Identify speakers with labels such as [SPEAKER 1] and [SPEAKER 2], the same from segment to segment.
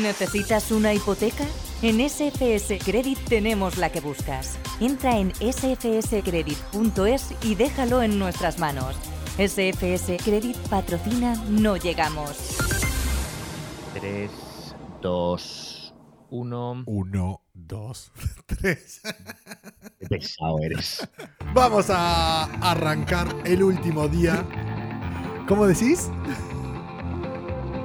[SPEAKER 1] ¿Necesitas una hipoteca? En SFS Credit tenemos la que buscas. Entra en sfscredit.es y déjalo en nuestras manos. SFS Credit patrocina No Llegamos.
[SPEAKER 2] 3, 2, 1.
[SPEAKER 3] 1, 2, 3.
[SPEAKER 2] Qué pesado eres.
[SPEAKER 3] Vamos a arrancar el último día. ¿Cómo decís?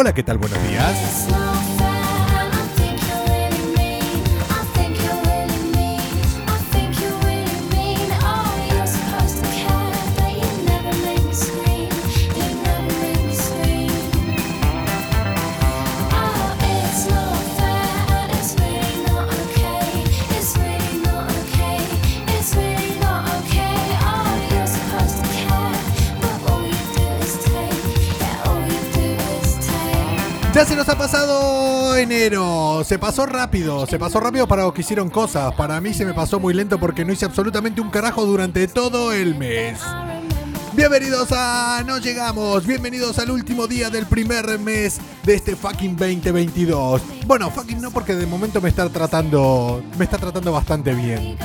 [SPEAKER 2] Hola,
[SPEAKER 3] ¿qué tal? Buenos días. Ya se nos ha pasado enero. Se pasó rápido. Se pasó rápido para los que hicieron cosas. Para mí se me pasó muy lento porque no hice absolutamente un carajo durante todo el mes. Bienvenidos a No Llegamos, bienvenidos al último día del primer mes de este fucking 2022. Bueno, fucking no porque de momento me está tratando, me está tratando bastante bien.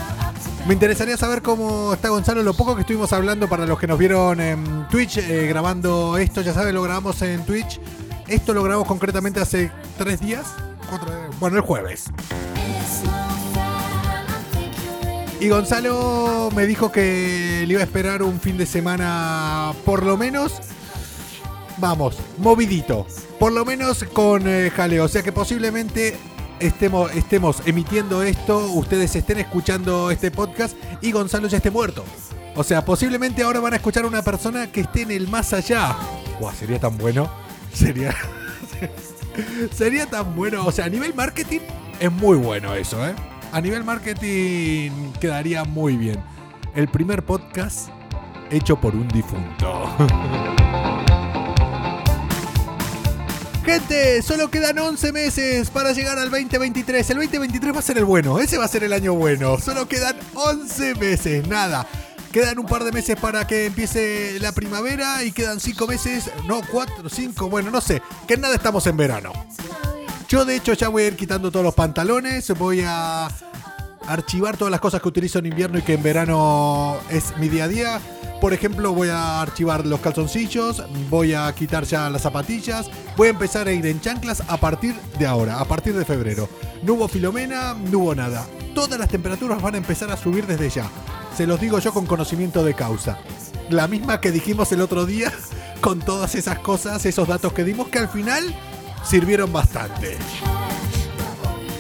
[SPEAKER 3] Me interesaría saber cómo está Gonzalo, lo poco que estuvimos hablando para los que nos vieron en Twitch eh, grabando esto, ya saben, lo grabamos en Twitch. Esto lo grabamos concretamente hace tres días, bueno, el jueves. Y Gonzalo me dijo que le iba a esperar un fin de semana por lo menos, vamos, movidito. Por lo menos con eh, jaleo. O sea que posiblemente estemos, estemos emitiendo esto, ustedes estén escuchando este podcast y Gonzalo ya esté muerto. O sea, posiblemente ahora van a escuchar a una persona que esté en el más allá. Buah, sería tan bueno. Sería... sería tan bueno. O sea, a nivel marketing es muy bueno eso, ¿eh? A nivel marketing quedaría muy bien. El primer podcast hecho por un difunto. Gente, solo quedan 11 meses para llegar al 2023. El 2023 va a ser el bueno, ese va a ser el año bueno. Solo quedan 11 meses, nada. Quedan un par de meses para que empiece la primavera y quedan 5 meses, no, 4, 5, bueno, no sé. Que nada estamos en verano. Yo de hecho ya voy a ir quitando todos los pantalones, voy a archivar todas las cosas que utilizo en invierno y que en verano es mi día a día. Por ejemplo, voy a archivar los calzoncillos, voy a quitar ya las zapatillas, voy a empezar a ir en chanclas a partir de ahora, a partir de febrero. No hubo filomena, no hubo nada. Todas las temperaturas van a empezar a subir desde ya. Se los digo yo con conocimiento de causa. La misma que dijimos el otro día con todas esas cosas, esos datos que dimos que al final sirvieron bastante.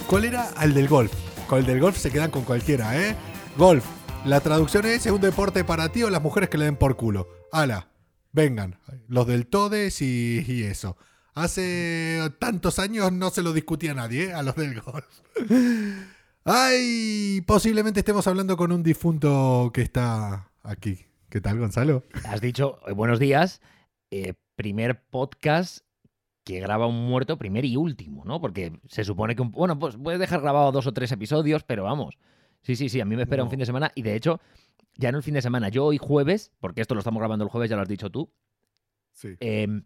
[SPEAKER 3] ¿Cuál era? Al del golf. Con el del golf se quedan con cualquiera, ¿eh? Golf. La traducción es, ¿es un deporte para ti o las mujeres que le den por culo? Ala, vengan. Los del Todes y, eso. Hace tantos años no se lo discutía nadie, ¿eh? A los del golf. Ay, posiblemente estemos hablando con un difunto que está aquí. ¿Qué tal, Gonzalo?
[SPEAKER 2] Has dicho eh, buenos días. eh, primer podcast que graba un muerto, primer y último, ¿no? Porque se supone que, un- bueno, pues puedes dejar grabado dos o tres episodios, pero vamos. Sí, sí, sí, a mí me espera un fin de semana y de hecho, ya no el fin de semana, yo hoy jueves, porque esto lo estamos grabando el jueves, ya lo has dicho tú,
[SPEAKER 3] Sí.
[SPEAKER 2] em,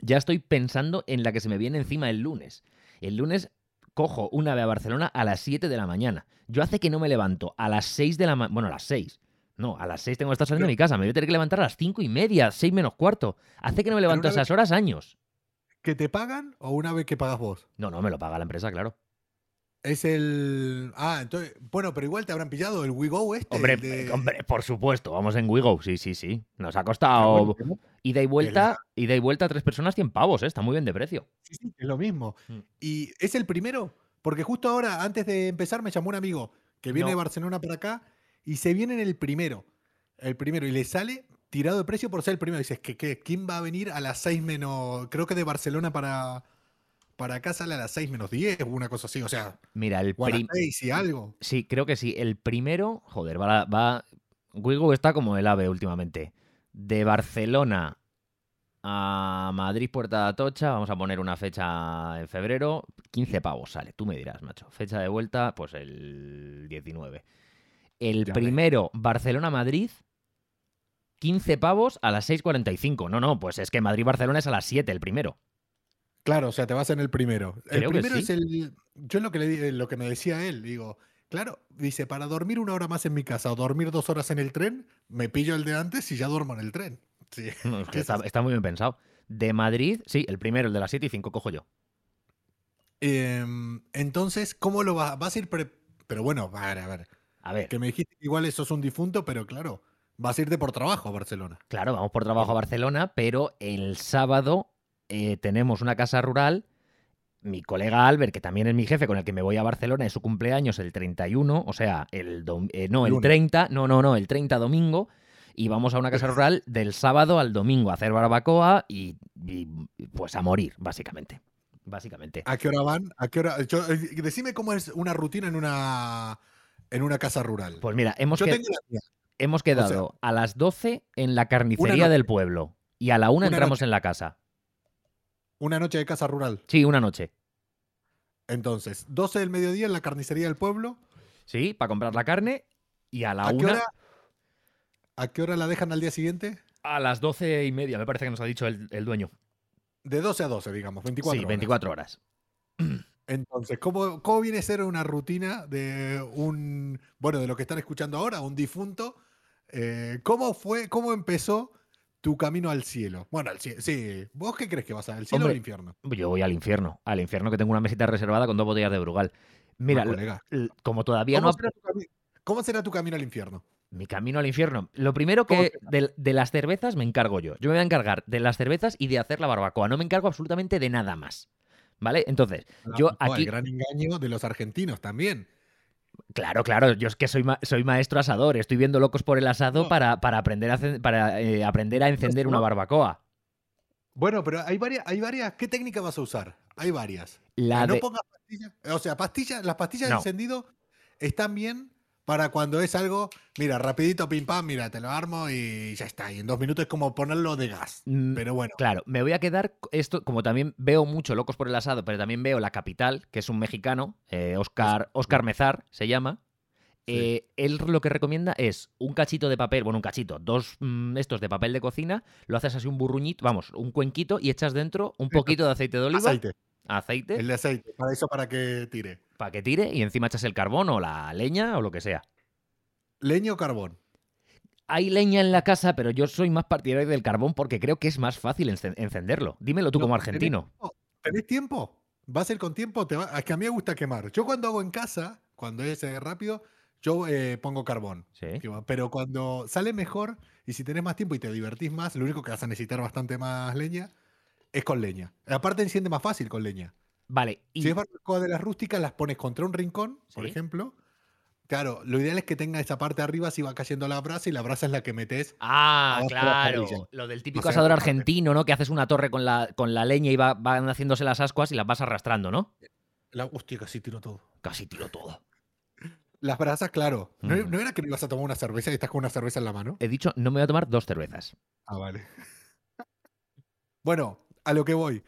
[SPEAKER 2] ya estoy pensando en la que se me viene encima el lunes. El lunes cojo un ave a Barcelona a las 7 de la mañana. Yo hace que no me levanto a las 6 de la mañana, bueno, a las 6. No, a las 6 tengo que estar saliendo de mi casa. Me voy a tener que levantar a las 5 y media, 6 menos cuarto. Hace que no me levanto a
[SPEAKER 3] una
[SPEAKER 2] esas horas años.
[SPEAKER 3] ¿Que te pagan o una vez que pagas vos?
[SPEAKER 2] No, no, me lo paga la empresa, claro.
[SPEAKER 3] Es el. Ah, entonces. Bueno, pero igual te habrán pillado el WeGo este.
[SPEAKER 2] Hombre,
[SPEAKER 3] el de-
[SPEAKER 2] eh, hombre, por supuesto, vamos en Wigo, sí, sí, sí. Nos ha
[SPEAKER 3] Ah,
[SPEAKER 2] costado
[SPEAKER 3] bueno,
[SPEAKER 2] ida y vuelta, ida y vuelta a tres personas 100 pavos, ¿eh? está muy bien de precio.
[SPEAKER 3] sí, sí, es lo mismo.
[SPEAKER 2] Mm.
[SPEAKER 3] Y es el primero, porque justo ahora, antes de empezar, me llamó un amigo que viene
[SPEAKER 2] No.
[SPEAKER 3] de Barcelona para acá y se viene en el primero. El primero, y le sale tirado de precio por ser el primero. Dices, que, que, ¿quién va a venir a las 6 menos? Creo que de Barcelona para, para acá sale a las 6 menos 10 o una cosa así. O sea,
[SPEAKER 2] Mira, el
[SPEAKER 3] o a las
[SPEAKER 2] prim-
[SPEAKER 3] 6 y algo.
[SPEAKER 2] Sí, creo que sí. El primero, joder, va, va. Wigo está como el ave últimamente. De Barcelona a Madrid, Puerta de Atocha, vamos a poner una fecha en febrero, 15 pavos sale, tú me dirás, macho. Fecha de vuelta, pues el 19. El
[SPEAKER 3] Ya
[SPEAKER 2] primero, Barcelona-Madrid, 15 pavos a las 6.45. No, no, pues es que Madrid-Barcelona es a las 7 el primero.
[SPEAKER 3] Claro, o sea, te vas en el primero. El
[SPEAKER 2] que
[SPEAKER 3] primero
[SPEAKER 2] sí.
[SPEAKER 3] es el. Yo lo que, le, lo que me decía él, digo, claro, dice, para dormir una hora más en mi casa o dormir dos horas en el tren, me pillo el de antes y ya duermo en el tren. Sí.
[SPEAKER 2] No, es que
[SPEAKER 3] Es
[SPEAKER 2] está, muy bien pensado. De Madrid, sí, el primero, el de las 7 y 5 cojo yo.
[SPEAKER 3] Em, entonces, ¿cómo lo vas? Vas a ir. pre- Pero bueno, a ver, a ver.
[SPEAKER 2] A ver.
[SPEAKER 3] Que me dijiste que igual eso es un difunto, pero claro, vas a irte por trabajo a Barcelona.
[SPEAKER 2] Claro, vamos por trabajo a Barcelona, pero el sábado eh, tenemos una casa rural. Mi colega Albert, que también es mi jefe, con el que me voy a Barcelona, es su cumpleaños el 31, o sea, el dom- eh, no, el
[SPEAKER 3] Lunes.
[SPEAKER 2] 30, no, no, no, el 30 domingo, y vamos a una casa rural del sábado al domingo a hacer barbacoa y, y, pues a morir, básicamente. Básicamente.
[SPEAKER 3] ¿A qué hora van? ¿A qué hora? yo- eh, decime cómo es una rutina en una en una casa rural.
[SPEAKER 2] Pues mira, hemos,
[SPEAKER 3] yo
[SPEAKER 2] que-
[SPEAKER 3] tengo la mía.
[SPEAKER 2] hemos quedado a las 12 en la carnicería del pueblo y a la 1
[SPEAKER 3] Una
[SPEAKER 2] entramos
[SPEAKER 3] noche.
[SPEAKER 2] en la casa.
[SPEAKER 3] Una noche de casa rural.
[SPEAKER 2] Sí, una noche.
[SPEAKER 3] Entonces, 12 del mediodía en la carnicería del pueblo.
[SPEAKER 2] Sí, para comprar la carne y a la
[SPEAKER 3] ¿A qué,
[SPEAKER 2] una,
[SPEAKER 3] hora, ¿A qué hora la dejan al día siguiente?
[SPEAKER 2] a las doce y media, me parece que nos ha dicho el, el dueño.
[SPEAKER 3] De 12 a 12, digamos, 24
[SPEAKER 2] sí,
[SPEAKER 3] horas.
[SPEAKER 2] 24 horas.
[SPEAKER 3] Entonces, ¿cómo, ¿cómo viene a ser una rutina de un, bueno, de lo que están escuchando ahora, un difunto? Eh, ¿Cómo fue, cómo empezó tu camino al cielo? Bueno, al cielo, sí. ¿Vos qué crees que vas al cielo o al infierno?
[SPEAKER 2] Yo voy al infierno, al infierno que tengo una mesita reservada con dos botellas de Brugal. Mira,
[SPEAKER 3] colega.
[SPEAKER 2] l- como todavía
[SPEAKER 3] ¿Cómo,
[SPEAKER 2] no...
[SPEAKER 3] será cómo será tu camino al infierno?
[SPEAKER 2] Mi camino al infierno. Lo primero
[SPEAKER 3] ¿Cómo
[SPEAKER 2] que de, de las cervezas me encargo yo. Yo me voy a encargar de las cervezas y de hacer la barbacoa. No me encargo absolutamente de nada más. ¿Vale? Entonces, yo
[SPEAKER 3] Ah, no,
[SPEAKER 2] aquí...
[SPEAKER 3] El gran engaño de los argentinos también.
[SPEAKER 2] Claro, claro, yo es que soy, ma- soy maestro asador, estoy viendo locos por el asado
[SPEAKER 3] No.
[SPEAKER 2] para, para aprender, a, para, eh, aprender a encender una barbacoa.
[SPEAKER 3] Bueno, pero hay varias, hay varias. ¿Qué técnica vas a usar? Hay varias.
[SPEAKER 2] La
[SPEAKER 3] no pongas pastillas. O sea, pastillas, las pastillas
[SPEAKER 2] No.
[SPEAKER 3] de encendido están bien para cuando es algo, mira, rapidito, pim pam, mira, te lo armo y ya está. Y en dos minutos es como ponerlo de gas.
[SPEAKER 2] Mm,
[SPEAKER 3] Pero bueno,
[SPEAKER 2] Claro, me voy a quedar, esto como también veo mucho Locos por el Asado, pero también veo La Capital, que es un mexicano, eh, Oscar, Oscar Mezar se llama.
[SPEAKER 3] Sí.
[SPEAKER 2] Eh, él lo que recomienda es un cachito de papel, bueno, un cachito, dos mm, estos de papel de cocina, lo haces así un burruñito, vamos, un cuenquito y echas dentro un poquito de aceite de oliva,
[SPEAKER 3] aceite.
[SPEAKER 2] aceite,
[SPEAKER 3] El de aceite. Para eso, para que tire.
[SPEAKER 2] Para que tire y encima echas el carbón o la leña o lo que sea.
[SPEAKER 3] Leña o carbón.
[SPEAKER 2] Hay leña en la casa, pero yo soy más partidario del carbón porque creo que es más fácil encen- encenderlo. Dímelo tú
[SPEAKER 3] No,
[SPEAKER 2] como
[SPEAKER 3] ¿tenés
[SPEAKER 2] argentino.
[SPEAKER 3] ¿Tenés tiempo? ¿Va a ser con tiempo? Te va- Es que a mí me gusta quemar. Yo cuando hago en casa, cuando es eh, rápido, yo eh, pongo carbón.
[SPEAKER 2] Sí.
[SPEAKER 3] Pero cuando sale mejor y si tenés más tiempo y te divertís más, lo único que vas a necesitar bastante más leña es con leña. Aparte enciende más fácil con leña.
[SPEAKER 2] Vale, y
[SPEAKER 3] Si es barbacoa de las rústicas, las pones contra un rincón, por
[SPEAKER 2] Sí.
[SPEAKER 3] ejemplo. Claro, lo ideal es que tenga esa parte arriba si va cayendo la brasa y la brasa es la que metes.
[SPEAKER 2] Ah,
[SPEAKER 3] de
[SPEAKER 2] claro. Lo del típico
[SPEAKER 3] sea,
[SPEAKER 2] asador argentino, ¿no? Que haces una torre con la, con la leña y va- van haciéndose las ascuas y las vas arrastrando, ¿no?
[SPEAKER 3] La, hostia, casi tiro todo.
[SPEAKER 2] Casi tiro todo.
[SPEAKER 3] Las brasas, claro. ¿No,
[SPEAKER 2] Mm.
[SPEAKER 3] no era que me ibas a tomar una cerveza y estás con una cerveza en la mano?
[SPEAKER 2] He dicho, no me voy a tomar dos cervezas.
[SPEAKER 3] Ah, vale. bueno, a lo que voy.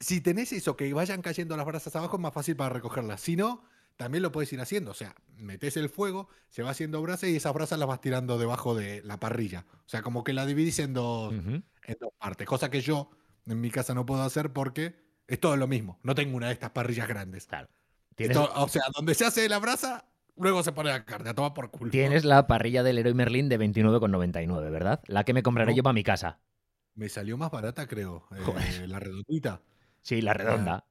[SPEAKER 3] Si tenés eso, que vayan cayendo las brasas abajo, es más fácil para recogerlas. Si no, también lo puedes ir haciendo. O sea, metes el fuego, se va haciendo brasa y esas brasas las vas tirando debajo de la parrilla. O sea, como que la dividís en dos, en dos partes. Cosa que yo en mi casa no puedo hacer porque es todo lo mismo. No tengo una de estas parrillas grandes.
[SPEAKER 2] Claro. Tienes,
[SPEAKER 3] Esto- o sea, donde se hace la brasa, luego se pone la carne. A tomar por culo.
[SPEAKER 2] tienes la parrilla del Leroy Merlin de 29,99, ¿verdad? La que me compraré
[SPEAKER 3] No.
[SPEAKER 2] yo para mi casa.
[SPEAKER 3] Me salió más barata, creo. eh, la redondita.
[SPEAKER 2] Sí, la redonda.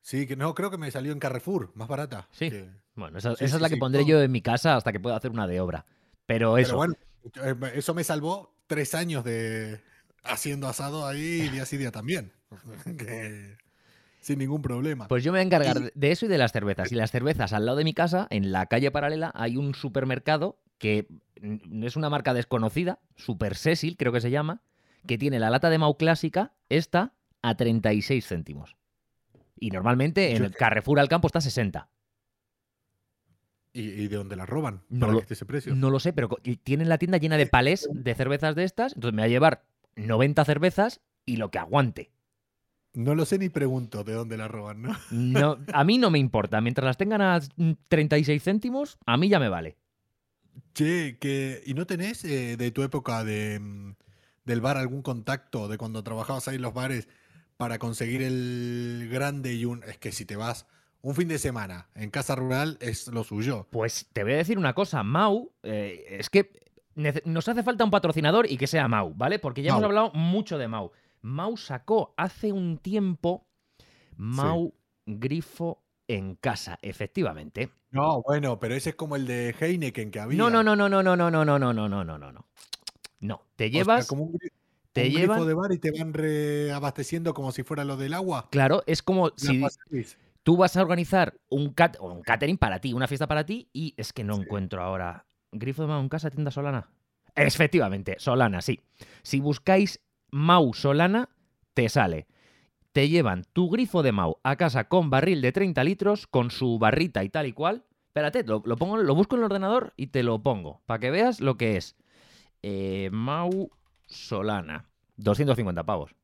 [SPEAKER 3] Sí, que no, creo que me salió en Carrefour, más barata.
[SPEAKER 2] Sí.
[SPEAKER 3] que-
[SPEAKER 2] Bueno, esa,
[SPEAKER 3] Sí,
[SPEAKER 2] esa
[SPEAKER 3] sí,
[SPEAKER 2] es la que
[SPEAKER 3] sí,
[SPEAKER 2] pondré
[SPEAKER 3] no.
[SPEAKER 2] yo en mi casa hasta que pueda hacer una de obra. Pero eso.
[SPEAKER 3] Pero bueno, eh, eso me salvó tres años de haciendo asado ahí día sí día también. Que- sin ningún problema.
[SPEAKER 2] Pues yo me voy a encargar
[SPEAKER 3] Y-
[SPEAKER 2] de- eso y de las cervezas. Y las cervezas al lado de mi casa, en la calle paralela, hay un supermercado que es una marca desconocida, Super Cecil creo que se llama, que tiene la lata de Mau clásica, esta, a 36 céntimos. Y normalmente en el Carrefour al campo está a 60.
[SPEAKER 3] ¿Y, de dónde la roban?
[SPEAKER 2] No
[SPEAKER 3] para
[SPEAKER 2] lo-
[SPEAKER 3] que esté ese precio.
[SPEAKER 2] No lo sé, pero tienen la tienda llena de palés de cervezas de estas, entonces me va a llevar 90 cervezas y lo que aguante.
[SPEAKER 3] No lo sé ni pregunto de dónde la roban, ¿no?
[SPEAKER 2] No, a mí no me importa, mientras las tengan a mm, 36 céntimos, a mí ya me vale.
[SPEAKER 3] Che, que, ¿y no tenés eh, de tu época de, mm, del bar algún contacto de cuando trabajabas ahí en los bares para conseguir el grande y un... Es que si te vas un fin de semana en casa rural es lo suyo.
[SPEAKER 2] Pues te voy a decir una cosa, Mau, eh, es que nos hace falta un patrocinador y que sea Mau, ¿vale? Porque ya hemos hablado mucho de Mau. Mau sacó hace un tiempo Mau Grifo en casa, efectivamente.
[SPEAKER 3] No, bueno, pero ese es como el de Heineken que había.
[SPEAKER 2] No, no, no, no, no, no, no, no, no, no, no, no, no, no. No, te
[SPEAKER 3] O sea,
[SPEAKER 2] llevas,
[SPEAKER 3] como un, gri-
[SPEAKER 2] te
[SPEAKER 3] un
[SPEAKER 2] llevan,
[SPEAKER 3] grifo de bar y te van reabasteciendo como si fuera lo del agua.
[SPEAKER 2] claro, es como si tú vas a organizar un, cat, o un catering para ti, una fiesta para ti, y es que no encuentro ahora. ¿Grifo de Mau en casa, tienda Solana? Efectivamente, Solana, sí. Si buscáis Mau Solana, te sale. Te llevan tu grifo de Mau a casa con barril de 30 litros, con su barrita y tal y cual. Espérate, lo, lo pongo, lo busco en el ordenador y te lo pongo, para que veas lo que es. Eh, Mau Solana. 250 pavos.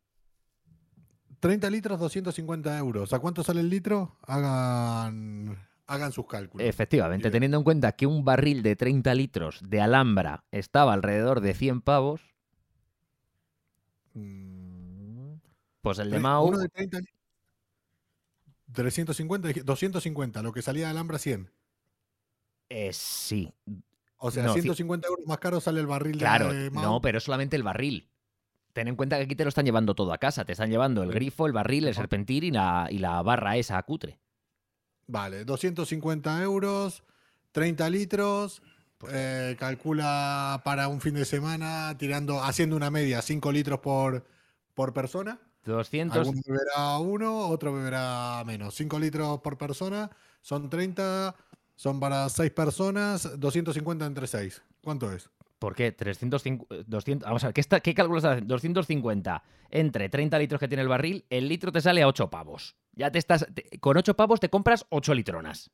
[SPEAKER 3] 30 litros, 250 euros. ¿A cuánto sale el litro? Hagan, hagan sus cálculos.
[SPEAKER 2] Efectivamente, teniendo en cuenta que un barril de 30 litros de Alhambra estaba alrededor de 100 pavos,
[SPEAKER 3] Mm,
[SPEAKER 2] pues el de
[SPEAKER 3] tre-
[SPEAKER 2] Mau,
[SPEAKER 3] Uno de 30 li- 350, dije- 250, lo que salía de Alhambra 100.
[SPEAKER 2] eh, sí.
[SPEAKER 3] O sea,
[SPEAKER 2] No, ci-
[SPEAKER 3] 150 euros más caro sale el barril
[SPEAKER 2] Claro,
[SPEAKER 3] de Mau.
[SPEAKER 2] no, pero es solamente el barril. Ten en cuenta que aquí te lo están llevando todo a casa. Te están llevando el grifo, el barril, el
[SPEAKER 3] Ajá.
[SPEAKER 2] serpentín y la, y la barra esa cutre.
[SPEAKER 3] Vale, 250 euros, 30 litros.
[SPEAKER 2] Pues
[SPEAKER 3] eh, calcula para un fin de semana, tirando, haciendo una media, 5 litros por, por persona.
[SPEAKER 2] 200.
[SPEAKER 3] Alguno beberá uno, otro beberá menos. 5 litros por persona, son 30, son para 6 personas, 250 entre 6. ¿Cuánto es?
[SPEAKER 2] ¿Por qué? 350. 200, vamos a ver, ¿qué, está, qué cálculos hacen? 250 entre 30 litros que tiene el barril, el litro te sale a 8 pavos. Ya te estás. te- con 8 pavos te compras 8 litronas.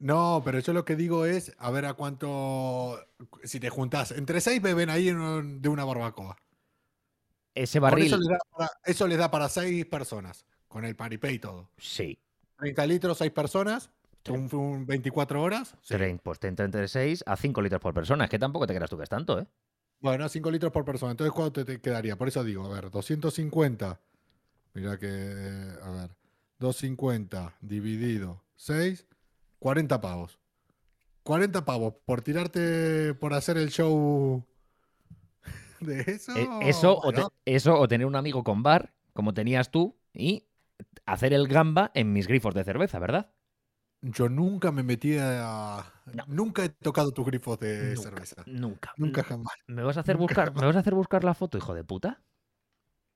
[SPEAKER 3] No, pero yo lo que digo es, a ver a cuánto, si te juntás, entre 6 beben ahí un- de una barbacoa.
[SPEAKER 2] Ese barril.
[SPEAKER 3] eso, les da para, eso les da para 6 personas, con el paripé y todo.
[SPEAKER 2] Sí.
[SPEAKER 3] 30 litros, 6 personas, un, un 24 horas. sí.
[SPEAKER 2] Trein- Pues te entra entre 6 a 5 litros por persona. Es que tampoco te creas tú que es tanto, ¿eh?
[SPEAKER 3] Bueno, 5 litros por persona. Entonces, ¿cuánto te, quedaría? Por eso digo, a ver, 250. Mira que, a ver, 250 dividido 6, 40 pavos. 40 pavos por tirarte, por hacer el show de eso.
[SPEAKER 2] Eh, Eso, o te- eso o tener un amigo con bar, como tenías tú, y hacer el gamba en mis grifos de cerveza, ¿verdad?
[SPEAKER 3] Yo nunca me metí a...
[SPEAKER 2] No.
[SPEAKER 3] Nunca he tocado tus grifos de
[SPEAKER 2] Nunca,
[SPEAKER 3] cerveza.
[SPEAKER 2] Nunca.
[SPEAKER 3] Nunca jamás.
[SPEAKER 2] ¿Me vas a hacer
[SPEAKER 3] nunca
[SPEAKER 2] buscar, ¿me vas a hacer buscar la foto, hijo de puta?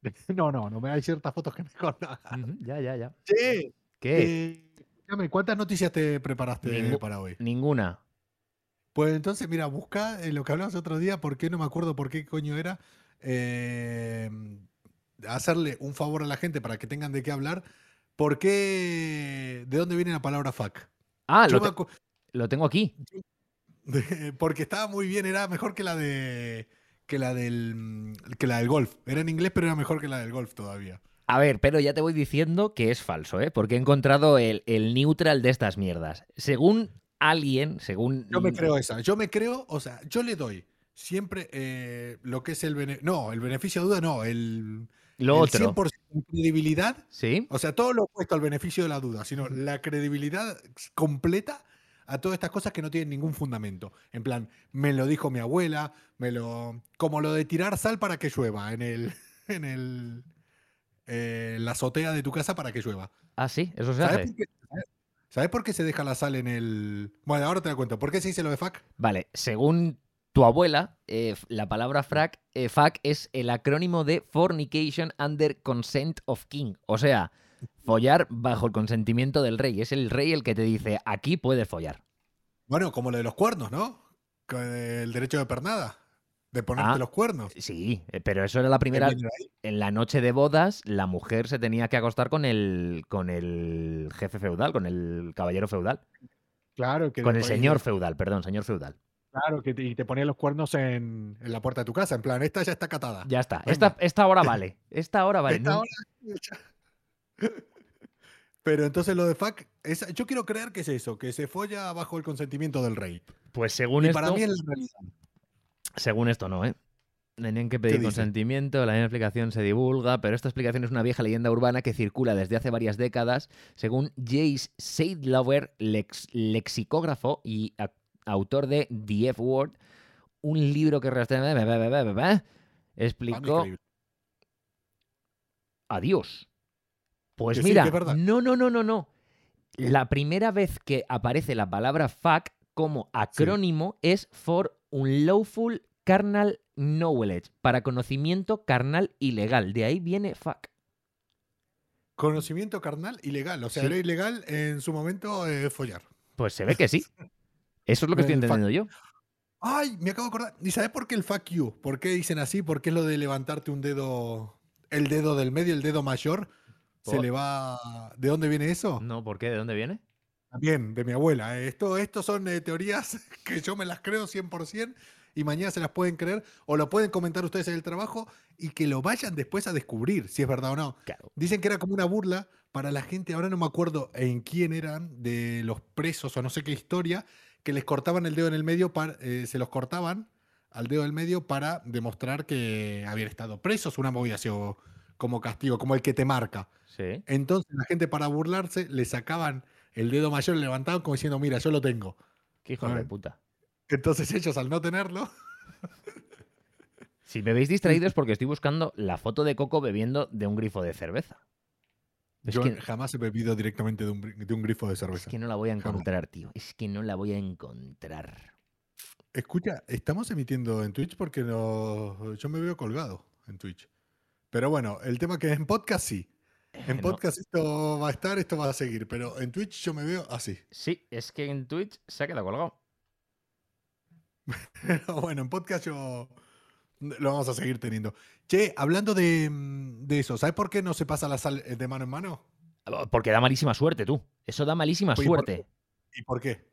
[SPEAKER 3] No, no, no me hay ciertas fotos que mejor no.
[SPEAKER 2] ya, ya, ya.
[SPEAKER 3] Che,
[SPEAKER 2] ¿Qué?
[SPEAKER 3] eh, ¿cuántas noticias te preparaste
[SPEAKER 2] Ningú-
[SPEAKER 3] para hoy?
[SPEAKER 2] Ninguna.
[SPEAKER 3] Pues entonces, mira, busca eh, lo que hablamos otro día, porque no me acuerdo por qué coño era. eh, hacerle un favor a la gente para que tengan de qué hablar. ¿Por qué? ¿De dónde viene la palabra fuck?
[SPEAKER 2] Ah, lo, te- lo tengo aquí.
[SPEAKER 3] porque estaba muy bien, era mejor que la de que la del mm, que la del golf. Era en inglés, pero era mejor que la del golf todavía.
[SPEAKER 2] A ver, pero ya te voy diciendo que es falso, ¿eh? Porque he encontrado el, el neutral de estas mierdas. Según alguien, según...
[SPEAKER 3] Yo me creo esa. Yo me creo, o sea, yo le doy siempre eh, lo que es el beneficio. No, el beneficio de duda, no, el,
[SPEAKER 2] Lo
[SPEAKER 3] el
[SPEAKER 2] otro.
[SPEAKER 3] 100% de credibilidad
[SPEAKER 2] ¿Sí?
[SPEAKER 3] O sea, todo lo opuesto al beneficio de la duda, sino la credibilidad completa a todas estas cosas que no tienen ningún fundamento. En plan, me lo dijo mi abuela, me lo. Como lo de tirar sal para que llueva en el. en el. eh, la azotea de tu casa para que llueva.
[SPEAKER 2] Ah, sí, eso se
[SPEAKER 3] ¿Sabes
[SPEAKER 2] hace.
[SPEAKER 3] ¿Sabes por qué se deja la sal en el. Bueno, ahora te lo cuento. ¿Por qué se dice lo de fuck?
[SPEAKER 2] Vale, según tu abuela, eh, la palabra frac, eh, fuck es el acrónimo de Fornication Under Consent of King. O sea, follar bajo el consentimiento del rey. Es el rey el que te dice, aquí puedes follar.
[SPEAKER 3] Bueno, como lo de los cuernos, ¿no? con el derecho de pernada, de ponerte
[SPEAKER 2] Ah.
[SPEAKER 3] los cuernos.
[SPEAKER 2] Sí, eh, pero eso era la primera. En la noche de bodas, la mujer se tenía que acostar con el, con el jefe feudal, con el caballero feudal.
[SPEAKER 4] Claro, que
[SPEAKER 2] Con el señor feudal, perdón, señor feudal.
[SPEAKER 4] Claro, que te, y te ponía los cuernos en.
[SPEAKER 3] En la puerta de tu casa, en plan, esta ya está catada.
[SPEAKER 2] Ya está.
[SPEAKER 3] Venga.
[SPEAKER 2] Esta, esta hora vale. Esta hora vale.
[SPEAKER 3] Esta
[SPEAKER 2] No-
[SPEAKER 3] hora- Pero entonces lo de fuck, es, yo quiero creer que es eso, que se folla bajo el consentimiento del rey.
[SPEAKER 2] Pues según
[SPEAKER 3] Y
[SPEAKER 2] esto.
[SPEAKER 3] para mí es la realidad.
[SPEAKER 2] Según esto no, ¿eh? Tenían que pedir consentimiento, la misma explicación se divulga, pero esta explicación es una vieja leyenda urbana que circula desde hace varias décadas, según Jace Seidlover, lex- lexicógrafo y autor de The F Word, un libro que explicó adiós. Pues
[SPEAKER 3] Que
[SPEAKER 2] mira, no, no, no, no, no. La primera vez que aparece la palabra fuck como acrónimo es for unlawful carnal knowledge, para conocimiento carnal ilegal. De ahí viene fuck.
[SPEAKER 3] Conocimiento carnal ilegal. O sea,
[SPEAKER 2] Sí.
[SPEAKER 3] era ilegal en su momento eh, follar.
[SPEAKER 2] Pues se ve que sí. Eso es lo que estoy entendiendo yo.
[SPEAKER 3] Ay, me acabo de acordar. ¿Y sabes por qué el fuck you? ¿Por qué dicen así? ¿Por qué lo de levantarte un dedo, el dedo del medio, el dedo mayor? Se le va. ¿De dónde viene eso?
[SPEAKER 2] No, ¿por qué? ¿De dónde viene?
[SPEAKER 3] También, de mi abuela. eh. Esto, esto son eh, teorías que yo me las creo 100% y mañana se las pueden creer o lo pueden comentar ustedes en el trabajo y que lo vayan después a descubrir si es verdad o no.
[SPEAKER 2] Claro.
[SPEAKER 3] Dicen que era como una burla para la gente, ahora no me acuerdo en quién eran, de los presos o no sé qué historia, que les cortaban el dedo en el medio, para, eh, se los cortaban al dedo del medio para demostrar que habían estado presos, una movida como castigo, como el que te marca.
[SPEAKER 2] Sí.
[SPEAKER 3] Entonces la gente para burlarse le sacaban el dedo mayor, le levantaban como diciendo, mira, yo lo tengo.
[SPEAKER 2] Qué hijos de puta.
[SPEAKER 3] Entonces ellos al no tenerlo,
[SPEAKER 2] Si me veis distraído es porque estoy buscando la foto de Coco bebiendo de un grifo de cerveza. Es
[SPEAKER 3] yo
[SPEAKER 2] que,
[SPEAKER 3] jamás he bebido directamente de un, bri- de un grifo de
[SPEAKER 2] es
[SPEAKER 3] cerveza.
[SPEAKER 2] que no la voy a
[SPEAKER 3] Jamás.
[SPEAKER 2] encontrar, tío. Es que no la voy a encontrar.
[SPEAKER 3] Escucha, estamos emitiendo en Twitch porque no, yo me veo colgado en Twitch. Pero bueno, el tema que en podcast sí. En
[SPEAKER 2] no.
[SPEAKER 3] podcast esto va a estar, esto va a seguir, pero en Twitch yo me veo así.
[SPEAKER 2] Sí, es que en Twitch se ha quedado colgado.
[SPEAKER 3] Pero bueno, en podcast yo lo vamos a seguir teniendo. Che, hablando de, mm, de eso, ¿sabes por qué no se pasa la sal eh, de mano en mano?
[SPEAKER 2] Porque da malísima suerte, tú. Eso da malísima
[SPEAKER 3] Oye, ¿por
[SPEAKER 2] suerte.
[SPEAKER 3] ¿Y por qué?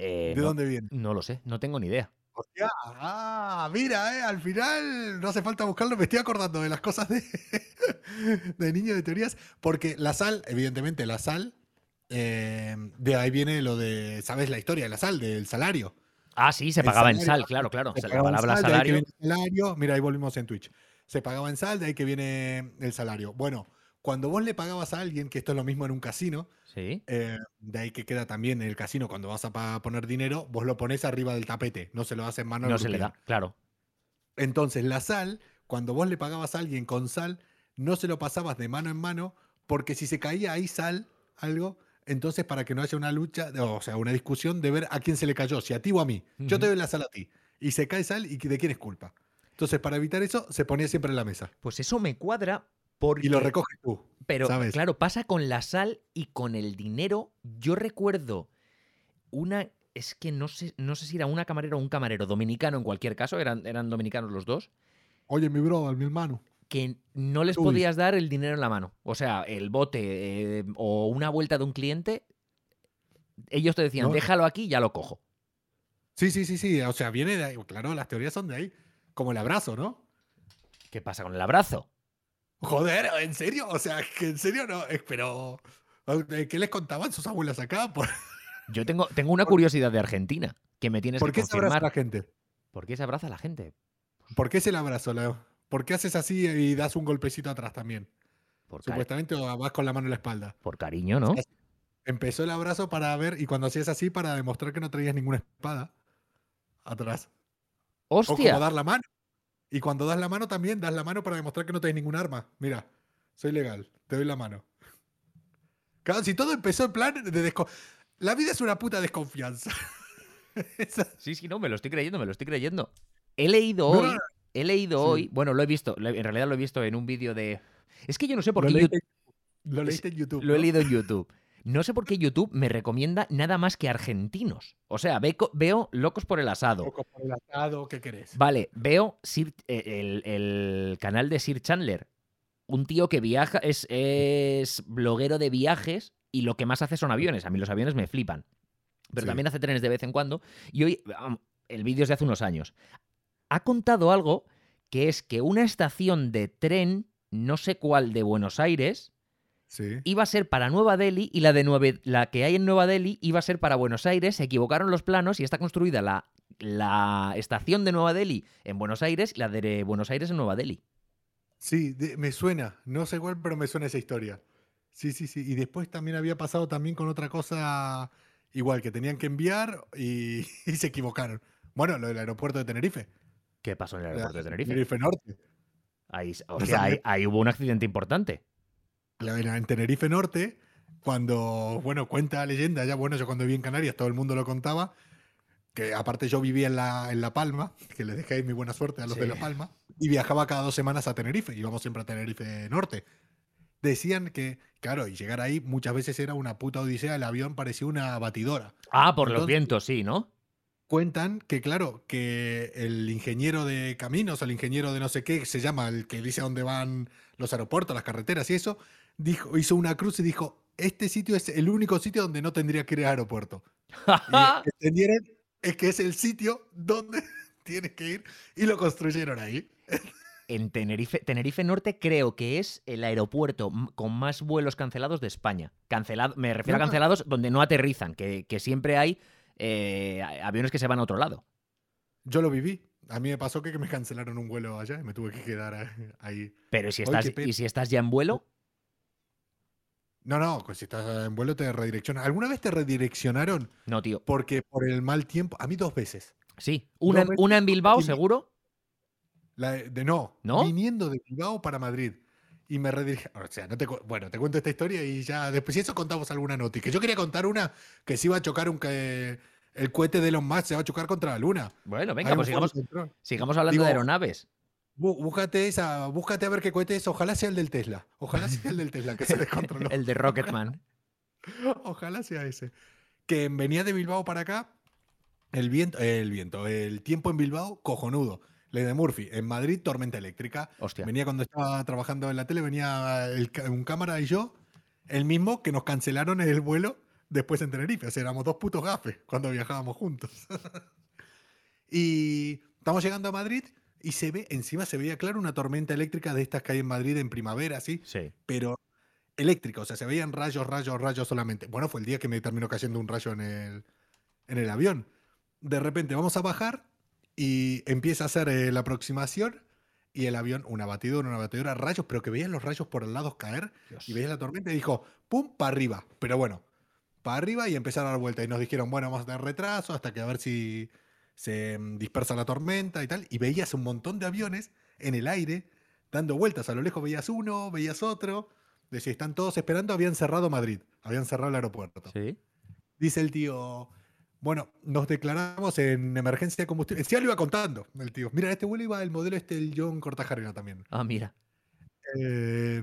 [SPEAKER 2] Eh,
[SPEAKER 3] ¿De
[SPEAKER 2] no,
[SPEAKER 3] dónde viene?
[SPEAKER 2] no lo sé, no tengo ni idea.
[SPEAKER 3] Hostia, ah, mira, eh, al final no hace falta buscarlo, me estoy acordando de las cosas de, de niño de teorías, porque la sal, evidentemente la sal, eh, de ahí viene lo de, ¿sabes la historia de la sal, del salario?
[SPEAKER 2] Ah, sí, se pagaba en sal, claro, claro.
[SPEAKER 3] Se
[SPEAKER 2] La
[SPEAKER 3] pagaba en
[SPEAKER 2] palabra
[SPEAKER 3] sal, de ahí que
[SPEAKER 2] salario.
[SPEAKER 3] salario, mira, ahí volvimos en Twitch. Se pagaba en sal, de ahí que viene el salario. Bueno, cuando vos le pagabas a alguien, que esto es lo mismo en un casino,
[SPEAKER 2] Sí.
[SPEAKER 3] eh, de ahí que queda también en el casino, cuando vas a poner dinero, vos lo pones arriba del tapete, no se lo das en mano
[SPEAKER 2] No se le da, claro.
[SPEAKER 3] Entonces, la sal, cuando vos le pagabas a alguien con sal, no se lo pasabas de mano en mano, porque si se caía ahí sal, algo, entonces para que no haya una lucha, o sea, una discusión de ver a quién se le cayó, si a ti o a mí. Yo te doy la sal a ti. Y se cae sal y de quién es culpa. Entonces, para evitar eso, se ponía siempre en la mesa.
[SPEAKER 2] Pues eso me cuadra porque.
[SPEAKER 3] Y lo recoges tú.
[SPEAKER 2] Pero
[SPEAKER 3] ¿sabes?
[SPEAKER 2] claro, pasa con la sal y con el dinero. Yo recuerdo una. Es que no sé, no sé si era una camarera o un camarero dominicano en cualquier caso, eran, eran dominicanos los dos,
[SPEAKER 3] Oye, mi brother, mi hermano.
[SPEAKER 2] Que no les
[SPEAKER 3] Uy.
[SPEAKER 2] podías dar el dinero en la mano. O sea, el bote eh, o una vuelta de un cliente, ellos te decían,
[SPEAKER 3] No.
[SPEAKER 2] déjalo aquí, ya lo cojo.
[SPEAKER 3] Sí, sí, sí, sí. O sea, viene de ahí. Claro, las teorías son de ahí. Como el abrazo, ¿no?
[SPEAKER 2] ¿Qué pasa con el abrazo?
[SPEAKER 3] Joder, ¿en serio? O sea, que en serio no. eh, Pero. eh, ¿Qué les contaban sus abuelas acá? ¿Por,
[SPEAKER 2] Yo tengo, tengo una curiosidad de Argentina que me tienes
[SPEAKER 3] ¿por
[SPEAKER 2] que
[SPEAKER 3] qué se abraza
[SPEAKER 2] confirmar.
[SPEAKER 3] la gente?
[SPEAKER 2] ¿Por qué se abraza la gente?
[SPEAKER 3] ¿Por qué es el abrazo, Leo? ¿Por qué haces así y das un golpecito atrás también?
[SPEAKER 2] Por,
[SPEAKER 3] Supuestamente o vas con la mano en la espalda.
[SPEAKER 2] por cariño, ¿no?
[SPEAKER 3] Empezó el abrazo para ver, y cuando hacías así, para demostrar que no traías ninguna espada atrás. O
[SPEAKER 2] ¡Hostia!
[SPEAKER 3] como dar la mano. Y cuando das la mano también, das la mano para demostrar que no traes ningún arma. Mira, soy legal, te doy la mano. Claro, si todo empezó en plan de desco- La vida es una puta desconfianza.
[SPEAKER 2] Sí, sí, no, me lo estoy creyendo, me lo estoy creyendo. He leído
[SPEAKER 3] No,
[SPEAKER 2] hoy,
[SPEAKER 3] no, no.
[SPEAKER 2] He leído
[SPEAKER 3] Sí.
[SPEAKER 2] hoy, bueno, lo he visto, en realidad lo he visto en un vídeo de... Es que yo no sé por
[SPEAKER 3] lo,
[SPEAKER 2] qué YouTube-
[SPEAKER 3] lo leíste en YouTube.
[SPEAKER 2] lo he leído en YouTube. no sé por qué YouTube me recomienda nada más que argentinos. O sea, ve- veo Locos por el Asado.
[SPEAKER 3] Loco por el asado, ¿qué querés?
[SPEAKER 2] Vale, veo Sir- eh, el, el canal de Sir Chandler. Un tío que viaja, es, es bloguero de viajes y lo que más hace son aviones. A mí los aviones me flipan. Pero
[SPEAKER 3] Sí.
[SPEAKER 2] también hace trenes de vez en cuando. Y hoy, el vídeo es de hace unos años. Ha contado algo que es que una estación de tren, no sé cuál, de Buenos Aires,
[SPEAKER 3] Sí.
[SPEAKER 2] iba a ser para Nueva Delhi y la, de Nueve- la que hay en Nueva Delhi iba a ser para Buenos Aires. Se equivocaron los planos y está construida la, la estación de Nueva Delhi en Buenos Aires y la de Buenos Aires en Nueva Delhi.
[SPEAKER 3] Sí, de- me suena. No sé cuál, pero me suena esa historia. Sí, sí, sí. Y después también había pasado también con otra cosa igual, que tenían que enviar y, y se equivocaron. Bueno, lo del aeropuerto de Tenerife.
[SPEAKER 2] ¿Qué pasó en el aeropuerto de Tenerife?
[SPEAKER 3] Tenerife Norte.
[SPEAKER 2] Ahí, o sea, ahí, hubo un accidente importante.
[SPEAKER 3] En en Tenerife Norte, cuando, bueno, cuenta la leyenda, ya bueno, yo cuando viví en Canarias todo el mundo lo contaba, que aparte yo vivía en La, en la Palma, que les dejé mi buena suerte a los de. La Palma, y viajaba cada dos semanas a Tenerife, íbamos siempre a Tenerife Norte. Decían que, claro, y llegar ahí muchas veces era una puta odisea, el avión parecía una batidora.
[SPEAKER 2] Ah, por los vientos, sí, ¿no?
[SPEAKER 3] Cuentan que, claro, que el ingeniero de caminos, o el ingeniero de no sé qué, se llama, el que dice a dónde van los aeropuertos, las carreteras y eso, dijo, hizo una cruz y dijo, este sitio es el único sitio donde no tendría que ir al aeropuerto. Entendieron es que es el sitio donde tienes que ir y lo construyeron ahí.
[SPEAKER 2] en Tenerife, Tenerife Norte creo que es el aeropuerto con más vuelos cancelados de España. Cancelado, me refiero a cancelados donde no aterrizan, que, que siempre hay eh, aviones que se van a otro lado.
[SPEAKER 3] Yo lo viví. A mí me pasó que me cancelaron un vuelo allá y me tuve que quedar a- ahí.
[SPEAKER 2] Pero ¿y si estás, y si estás ya en vuelo?
[SPEAKER 3] No, no, pues si estás en vuelo te redireccionan. ¿Alguna vez te redireccionaron
[SPEAKER 2] No, tío.
[SPEAKER 3] porque por el mal tiempo? A mí dos veces.
[SPEAKER 2] Sí. Una, una en Bilbao, seguro.
[SPEAKER 3] La de, de no,
[SPEAKER 2] ¿No?
[SPEAKER 3] viniendo de Bilbao para Madrid. Y me redirige. O sea, no te, bueno, te cuento esta historia y ya después si eso contamos alguna noti. Que yo quería contar una que se iba a chocar un que el cohete de Elon Musk se va a chocar contra la luna.
[SPEAKER 2] Bueno, venga,
[SPEAKER 3] Hay
[SPEAKER 2] pues sigamos, sigamos hablando
[SPEAKER 3] Digo-
[SPEAKER 2] de aeronaves.
[SPEAKER 3] Bú- Búscate esa, búscate a ver qué cohete es. Ojalá sea el del Tesla. Ojalá sea el del Tesla que se descontroló.
[SPEAKER 2] El de Rocketman.
[SPEAKER 3] Ojalá sea ese. Que venía de Bilbao para acá. El viento, el viento, el tiempo en Bilbao, cojonudo. Ley de Murphy. En Madrid, tormenta eléctrica.
[SPEAKER 2] Hostia.
[SPEAKER 3] Venía cuando estaba trabajando en la tele, venía el un cámara y yo, el mismo que nos cancelaron el vuelo después en Tenerife. O sea, éramos dos putos gafes cuando viajábamos juntos. y estamos llegando a Madrid y se ve, encima se veía claro una tormenta eléctrica de estas que hay en Madrid en primavera, así,
[SPEAKER 2] Sí.
[SPEAKER 3] pero eléctrica, o sea, se veían rayos, rayos, rayos solamente. Bueno, fue el día que me terminó cayendo un rayo en el, en el avión. De repente vamos a bajar y empieza a hacer eh, la aproximación y el avión, una batidora, una batidora, rayos, pero que veías los rayos por el lado caer
[SPEAKER 2] Dios.
[SPEAKER 3] y veías la tormenta y dijo, pum, para arriba. Pero bueno, para arriba y empezaron a dar vuelta. Y nos dijeron, bueno, vamos a tener retraso hasta que a ver si se mm, dispersa la tormenta y tal. Y veías un montón de aviones en el aire dando vueltas. A lo lejos veías uno, veías otro. Decía, están todos esperando, habían cerrado Madrid, habían cerrado el aeropuerto.
[SPEAKER 2] Sí.
[SPEAKER 3] Dice el tío, bueno, nos declaramos en emergencia de combustible. Sí, lo iba contando el tío. Mira, este vuelo iba el modelo este, el John Cortajarena también.
[SPEAKER 2] Ah, mira.
[SPEAKER 3] Eh,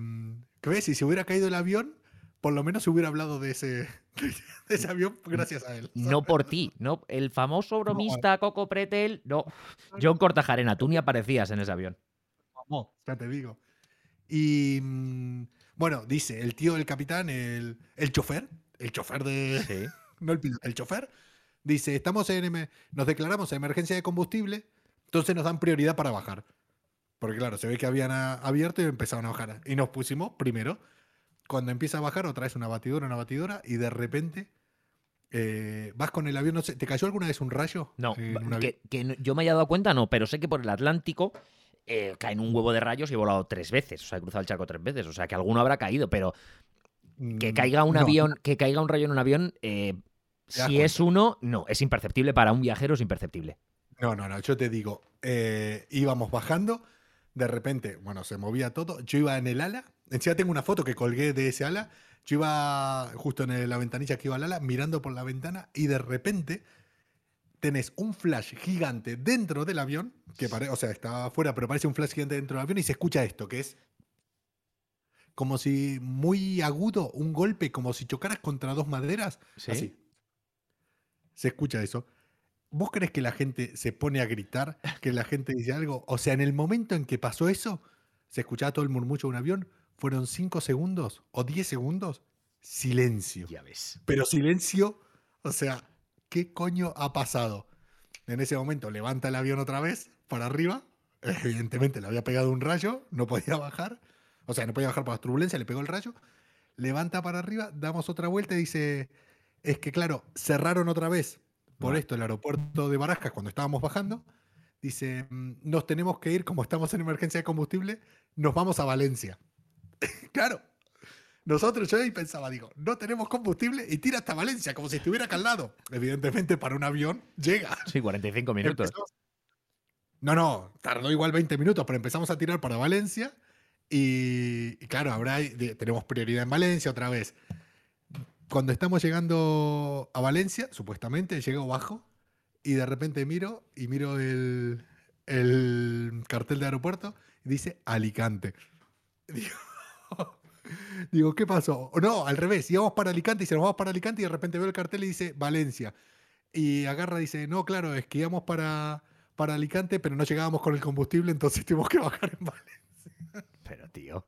[SPEAKER 3] ¿Qué ves? Si se hubiera caído el avión, por lo menos se hubiera hablado de ese, de ese avión gracias a él.
[SPEAKER 2] No por ti, no. El famoso bromista Coco Pretel, no. John Cortajarena, tú ni aparecías en ese avión.
[SPEAKER 3] Vamos, ya te digo. Y mm, bueno, dice el tío del capitán, el, el chofer, el chofer de.
[SPEAKER 2] Sí.
[SPEAKER 3] No el piloto, el chofer. Dice: Estamos en. Nos declaramos en emergencia de combustible, entonces nos dan prioridad para bajar. Porque claro, se ve que habían abierto y empezaron a bajar. Y nos pusimos primero. Cuando empieza a bajar, otra vez una batidora, una batidora, y de repente. eh, vas con el avión, no sé, ¿te cayó alguna vez un rayo?
[SPEAKER 2] No, que, que yo me haya dado cuenta, no, pero sé que por el Atlántico eh, caen un huevo de rayos y he volado tres veces. O sea, he cruzado el charco tres veces. O sea, que alguno habrá caído, pero que
[SPEAKER 3] Mm,
[SPEAKER 2] caiga un
[SPEAKER 3] no,
[SPEAKER 2] avión, que caiga un rayo en un avión, eh, Si es uno, no, es imperceptible. Para un viajero es imperceptible.
[SPEAKER 3] No, no, no, yo te digo, eh, íbamos bajando, de repente, bueno, se movía todo, yo iba en el ala, encima tengo una foto que colgué de ese ala, yo iba justo en la ventanilla que iba al ala, mirando por la ventana y de repente tenés un flash gigante dentro del avión, que parece, o sea, está afuera, pero parece un flash gigante dentro del avión y se escucha esto, que es... como si muy agudo, un golpe, como si chocaras contra dos maderas.
[SPEAKER 2] ¿Sí?
[SPEAKER 3] Así. Se escucha eso. ¿Vos crees que la gente se pone a gritar? ¿Que la gente dice algo? O sea, en el momento en que pasó eso, se escuchaba todo el murmullo de un avión, fueron 5 segundos o 10 segundos, silencio.
[SPEAKER 2] Ya ves.
[SPEAKER 3] Pero silencio, o sea, ¿qué coño ha pasado? En ese momento levanta el avión otra vez para arriba. Evidentemente le había pegado un rayo, no podía bajar. O sea, no podía bajar por las turbulencias, le pegó el rayo. Levanta para arriba, damos otra vuelta y dice, es que claro, cerraron otra vez por esto el aeropuerto de Barajas cuando estábamos bajando. Dice, "Mm, nos tenemos que ir, como estamos en emergencia de combustible, nos vamos a Valencia. claro, nosotros, yo ahí pensaba, digo, no tenemos combustible y tira hasta Valencia, como si estuviera acá al lado. Evidentemente, para un avión llega.
[SPEAKER 2] Sí, 45 minutos.
[SPEAKER 3] Empezamos- No, no, tardó igual 20 minutos, pero empezamos a tirar para Valencia y, y claro, de- tenemos prioridad en Valencia otra vez. Cuando estamos llegando a Valencia, supuestamente, llego bajo y de repente miro y miro el, el cartel de aeropuerto y dice Alicante. Digo, digo, ¿qué pasó? O No, al revés, íbamos para Alicante y se nos vamos para Alicante y de repente veo el cartel y dice Valencia. Y agarra y dice, no, claro, es que íbamos para, para Alicante, pero no llegábamos con el combustible, entonces tuvimos que bajar en Valencia.
[SPEAKER 2] Pero, tío.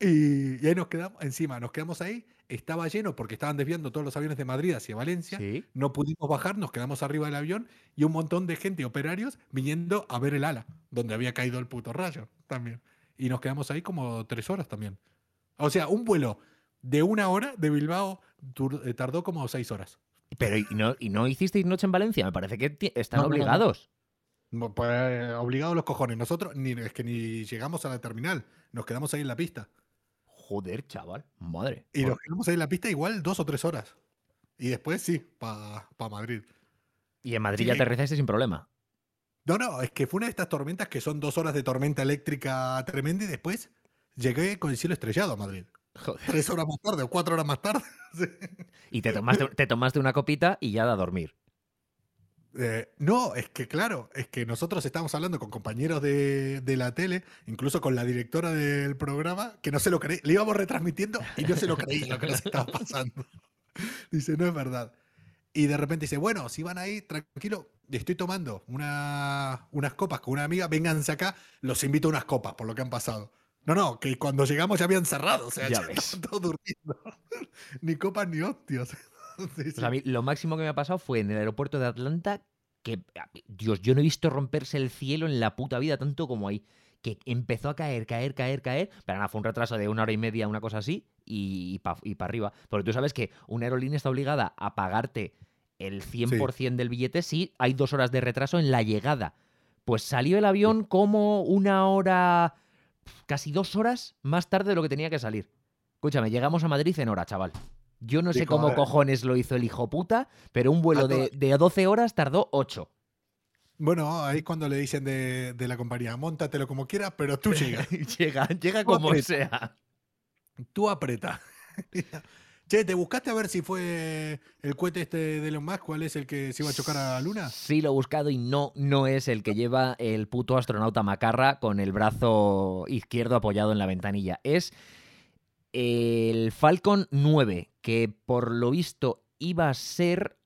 [SPEAKER 3] Y, y ahí nos quedamos, encima, nos quedamos ahí, estaba lleno porque estaban desviando todos los aviones de Madrid hacia Valencia.
[SPEAKER 2] Sí.
[SPEAKER 3] No pudimos bajar, nos quedamos arriba del avión y un montón de gente, operarios, viniendo a ver el ala, donde había caído el puto rayo también. Y nos quedamos ahí como tres horas también. O sea, un vuelo de una hora de Bilbao eh, tardó como seis horas.
[SPEAKER 2] Pero, ¿y no, ¿y no hicisteis noche en Valencia? Me parece que están
[SPEAKER 3] No, no, no, no.
[SPEAKER 2] obligados.
[SPEAKER 3] No, Pues eh, obligados los cojones. Nosotros ni, es que ni llegamos a la terminal, nos quedamos ahí en la pista.
[SPEAKER 2] Joder, chaval. Madre.
[SPEAKER 3] Y nos quedamos ahí en la pista igual dos o tres horas. Y después sí, para Madrid.
[SPEAKER 2] Y en Madrid ya
[SPEAKER 3] Sí.
[SPEAKER 2] aterrizaste sin problema.
[SPEAKER 3] No, no, es que fue una de estas tormentas que son dos horas de tormenta eléctrica tremenda y después llegué con el cielo estrellado a Madrid.
[SPEAKER 2] Joder.
[SPEAKER 3] Tres horas más tarde o cuatro horas más tarde. Sí.
[SPEAKER 2] Y te tomaste, te tomaste una copita y ya da a dormir.
[SPEAKER 3] Eh, no, es que claro, es que nosotros estábamos hablando con compañeros de, de la tele, incluso con la directora del programa, que no se lo creía. Le íbamos retransmitiendo y no se lo creía lo que nos estaba pasando. Dice, no es verdad. Y de repente dice, bueno, si van ahí, tranquilo, estoy tomando una- unas copas con una amiga, vénganse acá, los invito a unas copas por lo que han pasado. No, no, que cuando llegamos ya habían cerrado, o sea,
[SPEAKER 2] Ya
[SPEAKER 3] ya,
[SPEAKER 2] ves.
[SPEAKER 3] durmiendo. ni copas ni hostias. Sí,
[SPEAKER 2] sea, a mí lo máximo que me ha pasado fue en el aeropuerto de Atlanta que, Dios, yo no he visto romperse el cielo en la puta vida tanto como ahí. Que empezó a caer, caer, caer, caer. Pero nada, fue un retraso de una hora y media, una cosa así, y, para arriba. Porque tú sabes que una aerolínea está obligada a pagarte el 100% del billete si hay dos horas de retraso en la llegada. Pues salió el avión como una hora, casi dos horas más tarde de lo que tenía que salir. Escúchame, llegamos a Madrid en hora, chaval. Yo no sé cómo cojones lo hizo el hijo puta, pero un vuelo
[SPEAKER 3] A
[SPEAKER 2] de, de 12 horas tardó 8.
[SPEAKER 3] Bueno, ahí es cuando le dicen de, de la compañía, móntatelo como quieras, pero tú llegas.
[SPEAKER 2] llega, llega
[SPEAKER 3] Tú
[SPEAKER 2] como
[SPEAKER 3] aprieta.
[SPEAKER 2] sea.
[SPEAKER 3] Tú aprieta. che, ¿te buscaste a ver si fue el cohete este de Elon Musk? ¿Cuál es el que se iba a chocar a la luna?
[SPEAKER 2] Sí, lo he buscado y no, no es el que lleva el puto astronauta macarra con el brazo izquierdo apoyado en la ventanilla. Es el Falcon 9, que por lo visto iba a ser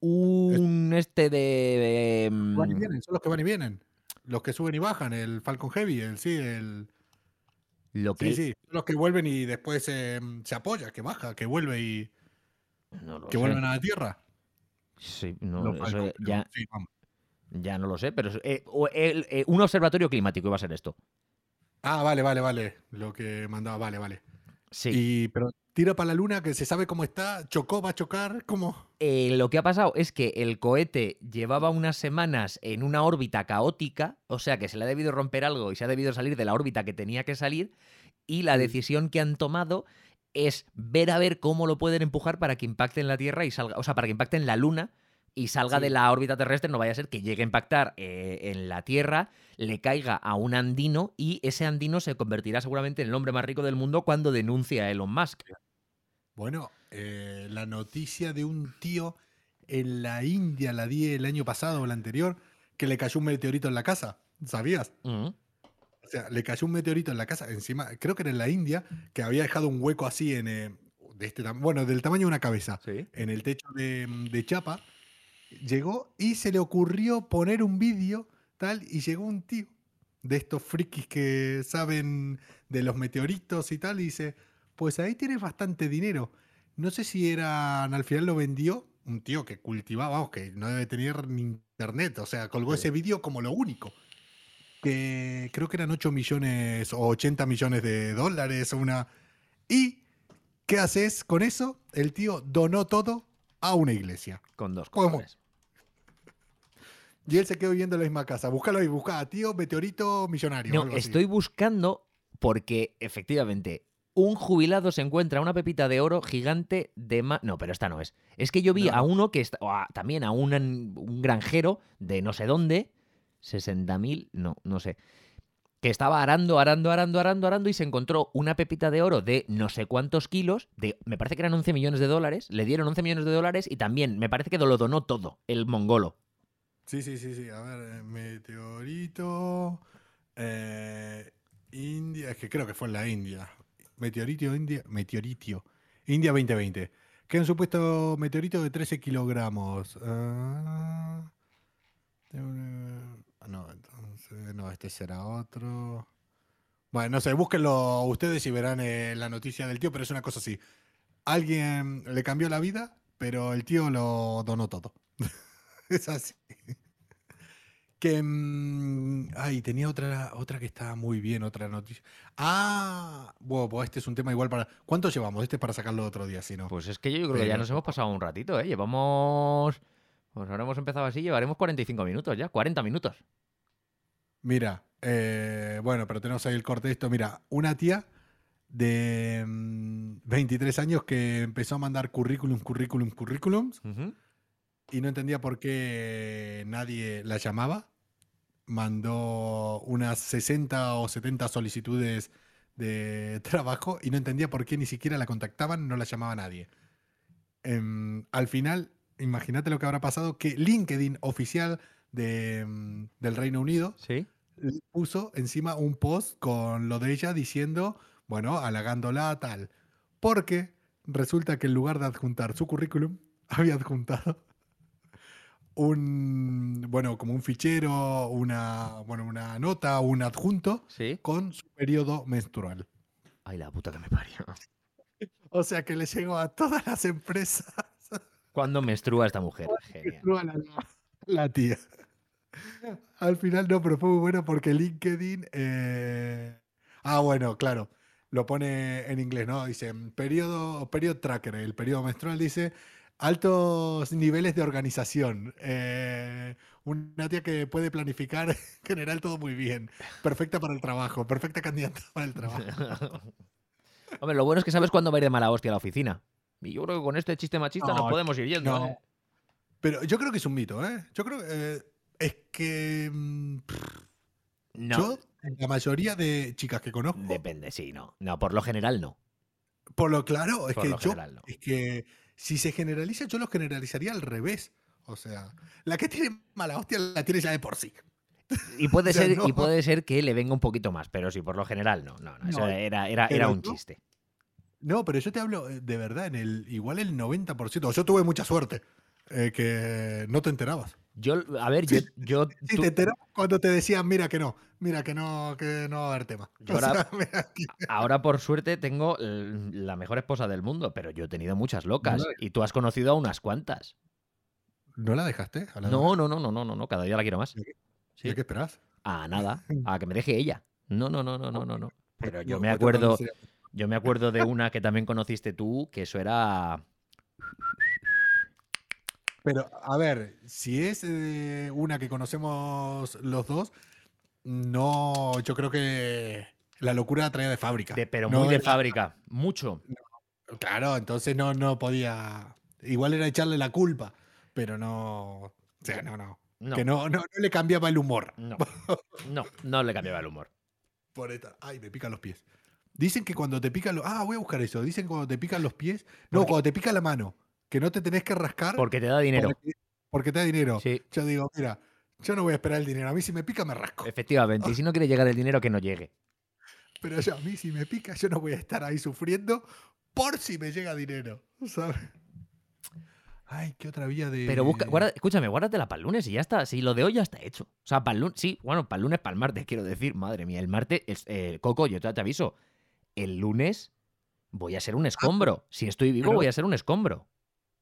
[SPEAKER 2] un este de... em,
[SPEAKER 3] Van y vienen, son los que van y vienen. Los que suben y bajan, el Falcon Heavy, el sí, el.
[SPEAKER 2] lo que...
[SPEAKER 3] Sí, sí. Son los que vuelven y después eh, se apoya, que baja, que vuelve y.
[SPEAKER 2] No
[SPEAKER 3] que
[SPEAKER 2] sé.
[SPEAKER 3] vuelven a la Tierra.
[SPEAKER 2] Sí, no,
[SPEAKER 3] Los
[SPEAKER 2] eso
[SPEAKER 3] Falcon,
[SPEAKER 2] ya,
[SPEAKER 3] sí,
[SPEAKER 2] ya no lo sé, pero eh, el- eh, un observatorio climático iba a ser esto.
[SPEAKER 3] Ah, vale, vale, vale. Lo que mandaba, vale, vale.
[SPEAKER 2] Sí.
[SPEAKER 3] Y, pero tira para la luna, que se sabe cómo está, chocó, va a chocar, ¿cómo?
[SPEAKER 2] Eh, lo que ha pasado es que el cohete llevaba unas semanas en una órbita caótica, o sea que se le ha debido romper algo y se ha debido salir de la órbita que tenía que salir, y la decisión que han tomado es ver a ver cómo lo pueden empujar para que impacte en la Tierra y salga, o sea, para que impacte en la Luna y salga
[SPEAKER 3] Sí.
[SPEAKER 2] de la órbita terrestre, no vaya a ser que llegue a impactar eh, en la Tierra, le caiga a un andino y ese andino se convertirá seguramente en el hombre más rico del mundo cuando denuncie a Elon Musk.
[SPEAKER 3] Bueno, eh, la noticia de un tío en la India, la di el año pasado o el anterior, que le cayó un meteorito en la casa. ¿Sabías?
[SPEAKER 2] Mm.
[SPEAKER 3] sea, le cayó un meteorito en la casa, encima, creo que era en la India, que había dejado un hueco así en. eh, de este bueno, del tamaño de una cabeza,
[SPEAKER 2] Sí.
[SPEAKER 3] en el techo de, de chapa. Llegó y se le ocurrió poner un vídeo, tal, y llegó un tío de estos frikis que saben de los meteoritos y tal, y dice: Pues ahí tienes bastante dinero. No sé si eran, al final lo vendió un tío que cultivaba, vamos, que no debe tener ni internet, o sea, colgó
[SPEAKER 2] Sí.
[SPEAKER 3] ese vídeo como lo único. Que creo que eran 8 millones o 80 millones de dólares o una... ¿Y qué haces con eso? El tío donó todo a una iglesia.
[SPEAKER 2] Con dos cojones.
[SPEAKER 3] Y él se quedó viviendo en la misma casa. Búscalo ahí, busca tío meteorito millonario.
[SPEAKER 2] No,
[SPEAKER 3] así.
[SPEAKER 2] estoy buscando porque efectivamente un jubilado se encuentra una pepita de oro gigante de más. No, pero esta no es. Es que yo vi
[SPEAKER 3] No.
[SPEAKER 2] a uno que está. o a- también a un, un granjero de no sé dónde. 60.000, no, no sé. Que estaba arando, arando, arando, arando, arando y se encontró una pepita de oro de no sé cuántos kilos, de, me parece que eran 11 millones de dólares, le dieron 11 millones de dólares y también me parece que lo donó todo, el mongolo.
[SPEAKER 3] Sí, sí, sí, sí. A ver, eh, meteorito. eh, India. Es que creo que fue en la India. Meteorito India. Meteoritio. India 2020. Que un supuesto meteorito de 13 kilogramos. Ah, no, entonces. No, este será otro. Bueno, no sé, búsquenlo ustedes y verán eh, la noticia del tío, pero es una cosa así. Alguien le cambió la vida, pero el tío lo donó todo. Es así. Que. mm, ay, tenía otra, otra que estaba muy bien, otra noticia. Ah, bueno, pues este es un tema igual para. ¿Cuánto llevamos? Este es para sacarlo otro día, si no.
[SPEAKER 2] Pues es que yo creo que ya nos hemos pasado un ratito, ¿eh? Llevamos... Pues ahora hemos empezado así, llevaremos 45 minutos ya, 40 minutos.
[SPEAKER 3] Mira, eh, bueno, pero tenemos ahí el corte de esto. Mira, una tía de mm, 23 años que empezó a mandar currículum, currículum, currículums
[SPEAKER 2] Ujú.
[SPEAKER 3] Y no entendía por qué nadie la llamaba. Mandó unas 60 o 70 solicitudes de trabajo y no entendía por qué ni siquiera la contactaban, no la llamaba nadie. Em, al final, imagínate lo que habrá pasado, que LinkedIn oficial de, mm, del Reino Unido
[SPEAKER 2] Sí.
[SPEAKER 3] puso encima un post con lo de ella diciendo, bueno, halagándola tal. Porque resulta que en lugar de adjuntar su currículum, había adjuntado un, bueno, como un fichero, una, bueno, una nota, un adjunto
[SPEAKER 2] Sí.
[SPEAKER 3] con su periodo menstrual.
[SPEAKER 2] Ay, la puta que me parió.
[SPEAKER 3] O sea que le llegó a todas las empresas.
[SPEAKER 2] ¿Cuándo menstrua esta mujer? Genial.
[SPEAKER 3] menstrua la, la tía. Al final no, pero fue muy bueno porque LinkedIn. eh, Ah, bueno, claro. Lo pone en inglés, ¿no? Dice periodo, periodo tracker. El periodo menstrual dice altos niveles de organización. eh, una tía que puede planificar en general todo muy bien. Perfecta para el trabajo. Perfecta candidata para el trabajo.
[SPEAKER 2] Hombre, lo bueno es que sabes cuándo va a ir de mala hostia a la oficina. Y yo creo que con este chiste machista nos
[SPEAKER 3] No,
[SPEAKER 2] podemos ir yendo.
[SPEAKER 3] no.
[SPEAKER 2] ¿eh?
[SPEAKER 3] Pero yo creo que es un mito, ¿eh? Yo creo eh, es que. mm,
[SPEAKER 2] No.
[SPEAKER 3] Yo, la mayoría de chicas que conozco,
[SPEAKER 2] Depende, sí, no. No, por lo general no.
[SPEAKER 3] por lo claro, es
[SPEAKER 2] Por
[SPEAKER 3] que
[SPEAKER 2] lo
[SPEAKER 3] yo,
[SPEAKER 2] general no.
[SPEAKER 3] es que si se generaliza, yo lo generalizaría al revés. O sea, la que tiene mala hostia la tiene ya de por sí.
[SPEAKER 2] Y puede,
[SPEAKER 3] O sea,
[SPEAKER 2] ser, y puede ser que le venga un poquito más, pero sí, por lo general no. No, no, eso era, era, era un chiste.
[SPEAKER 3] No, pero yo te hablo eh, de verdad, en el igual el 90%. Yo tuve mucha suerte, eh, que no te enterabas.
[SPEAKER 2] Yo, a ver, yo, yo
[SPEAKER 3] Sí,
[SPEAKER 2] tú-
[SPEAKER 3] te enterabas cuando te decían, mira que no, mira que no, que no va a haber tema.
[SPEAKER 2] Yo ahora-
[SPEAKER 3] sea,
[SPEAKER 2] por suerte tengo la mejor esposa del mundo, pero yo he tenido muchas locas
[SPEAKER 3] No,
[SPEAKER 2] y tú has conocido a unas cuantas.
[SPEAKER 3] ¿No la dejaste? la
[SPEAKER 2] No, no, no, no, no, no, no, cada día la quiero más.
[SPEAKER 3] ¿Y
[SPEAKER 2] Sí.
[SPEAKER 3] qué esperas?
[SPEAKER 2] A nada, a que me deje ella. No, no, no, no, no, no, no. Pero yo
[SPEAKER 3] No,
[SPEAKER 2] me acuerdo, yo me acuerdo de una que también conociste tú, que eso era
[SPEAKER 3] Pero, a ver, si es eh, una que conocemos los dos, no, yo creo que la locura traía de fábrica.
[SPEAKER 2] de, pero
[SPEAKER 3] No
[SPEAKER 2] muy de
[SPEAKER 3] era-
[SPEAKER 2] fábrica, mucho.
[SPEAKER 3] Claro, entonces no, no podía. Igual era echarle la culpa, pero no. O sea, no, no.
[SPEAKER 2] No,
[SPEAKER 3] Que no, no, no le cambiaba el humor.
[SPEAKER 2] no, no, no le cambiaba el humor.
[SPEAKER 3] Por esta. Ay, me pican los pies. Dicen que cuando te pican los. Ah, voy a buscar eso. Dicen que cuando te pican los pies. No, cuando te pica la mano. Que no te tenés que rascar.
[SPEAKER 2] Porque te da dinero.
[SPEAKER 3] Porque, porque te da dinero.
[SPEAKER 2] Sí.
[SPEAKER 3] Yo digo, mira, Yo no voy a esperar el dinero. A mí si me pica me rasco.
[SPEAKER 2] Efectivamente. Y si no quiere llegar el dinero, que no llegue.
[SPEAKER 3] Pero yo, a mí si me pica, yo no voy a estar ahí sufriendo por si me llega dinero. ¿Sabes? Ay, qué otra vía de.
[SPEAKER 2] Pero busca, guarda- escúchame, guárdatela para el lunes y ya está. Si lo de hoy ya está hecho. O sea, para el lunes, sí, bueno, para el lunes, para el martes, quiero decir. Madre mía, el martes, es, eh, Coco, yo te, te aviso. El lunes voy a ser un escombro. Si estoy vivo, voy a ser un escombro.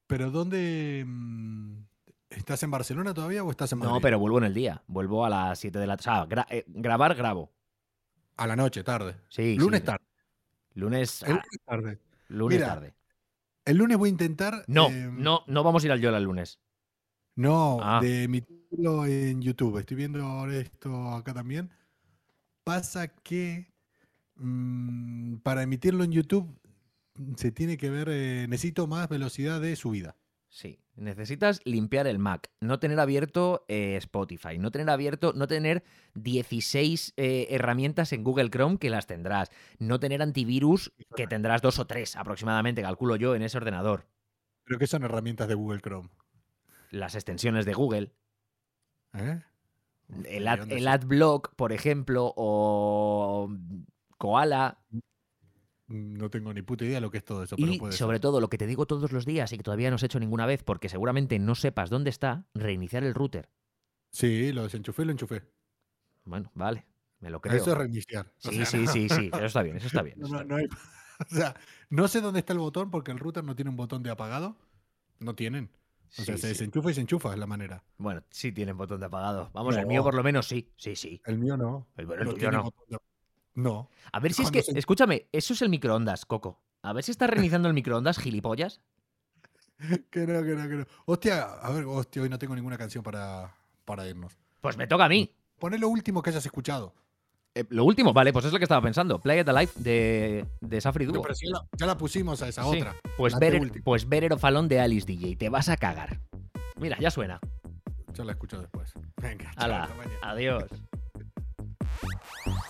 [SPEAKER 3] Pero ¿dónde. mm, ¿Estás en Barcelona todavía o estás en Madrid?
[SPEAKER 2] No, pero vuelvo en el día. Vuelvo a las 7 de la tarde. O sea, gra- eh, grabar, grabo.
[SPEAKER 3] A la noche, tarde.
[SPEAKER 2] Sí.
[SPEAKER 3] lunes
[SPEAKER 2] sí.
[SPEAKER 3] tarde.
[SPEAKER 2] Lunes,
[SPEAKER 3] El lunes tarde.
[SPEAKER 2] lunes
[SPEAKER 3] Mira,
[SPEAKER 2] tarde.
[SPEAKER 3] El lunes voy a intentar.
[SPEAKER 2] No,
[SPEAKER 3] eh,
[SPEAKER 2] no, no vamos a ir al Yola el lunes.
[SPEAKER 3] No,
[SPEAKER 2] Ah.
[SPEAKER 3] de emitirlo en YouTube. Estoy viendo ahora esto acá también. Pasa que mm, para emitirlo en YouTube se tiene que ver, eh, necesito más velocidad de subida.
[SPEAKER 2] Sí, necesitas limpiar el Mac, no tener abierto eh, Spotify, no tener abierto, no tener 16 eh, herramientas en Google Chrome que las tendrás, no tener antivirus que tendrás dos o tres aproximadamente, calculo yo, en ese ordenador.
[SPEAKER 3] Creo que son herramientas de Google Chrome.
[SPEAKER 2] Las extensiones de Google,
[SPEAKER 3] ¿eh?
[SPEAKER 2] el,
[SPEAKER 3] ¿De
[SPEAKER 2] ad, el AdBlock, por ejemplo, o Koala,
[SPEAKER 3] No tengo ni puta idea de lo que es todo eso, pero
[SPEAKER 2] y
[SPEAKER 3] puede
[SPEAKER 2] sobre
[SPEAKER 3] ser.
[SPEAKER 2] todo lo que te digo todos los días y que todavía no has hecho ninguna vez porque seguramente no sepas dónde está, reiniciar el router.
[SPEAKER 3] Sí, lo desenchufé y lo enchufé.
[SPEAKER 2] Bueno, vale, me lo creo.
[SPEAKER 3] Eso es reiniciar. O
[SPEAKER 2] Sí,
[SPEAKER 3] sea,
[SPEAKER 2] sí,
[SPEAKER 3] no-
[SPEAKER 2] sí, sí, eso está bien, eso está bien.
[SPEAKER 3] No- hay- o sea, no sé dónde está el botón porque el router no tiene un botón de apagado. No tienen. O sea,
[SPEAKER 2] Sí,
[SPEAKER 3] se
[SPEAKER 2] sí.
[SPEAKER 3] desenchufa y se enchufa, es la manera.
[SPEAKER 2] Bueno, sí tienen botón de apagado. Vamos, el
[SPEAKER 3] No.
[SPEAKER 2] mío por lo menos sí. Sí, sí.
[SPEAKER 3] El mío no.
[SPEAKER 2] El, el
[SPEAKER 3] no
[SPEAKER 2] tuyo
[SPEAKER 3] tiene
[SPEAKER 2] no.
[SPEAKER 3] botón de- No.
[SPEAKER 2] A ver si es que.
[SPEAKER 3] se-
[SPEAKER 2] Escúchame, eso es el microondas, Coco. A ver si estás reiniciando el microondas, gilipollas.
[SPEAKER 3] Que no, que no, que no. Hostia, a ver, hostia, hoy no tengo ninguna canción para, para irnos.
[SPEAKER 2] Pues me toca a mí.
[SPEAKER 3] Poné lo último que hayas escuchado.
[SPEAKER 2] Eh, lo último, vale, pues es lo que estaba pensando. Play It Alive de, de Safri Duo.
[SPEAKER 3] pero si ya, la, ya la pusimos a esa
[SPEAKER 2] Sí.
[SPEAKER 3] otra.
[SPEAKER 2] Pues Better,
[SPEAKER 3] última.
[SPEAKER 2] pues Alone de Alice DJ. Te vas a cagar. Mira, ya suena.
[SPEAKER 3] Ya la escucho después. Venga, chao,
[SPEAKER 2] Hala, adiós.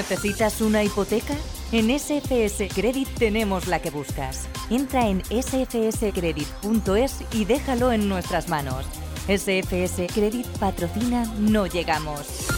[SPEAKER 1] ¿Necesitas una hipoteca? En SFS Credit tenemos la que buscas. Entra en sfscredit.es y déjalo en nuestras manos. SFS Credit patrocina No Llegamos.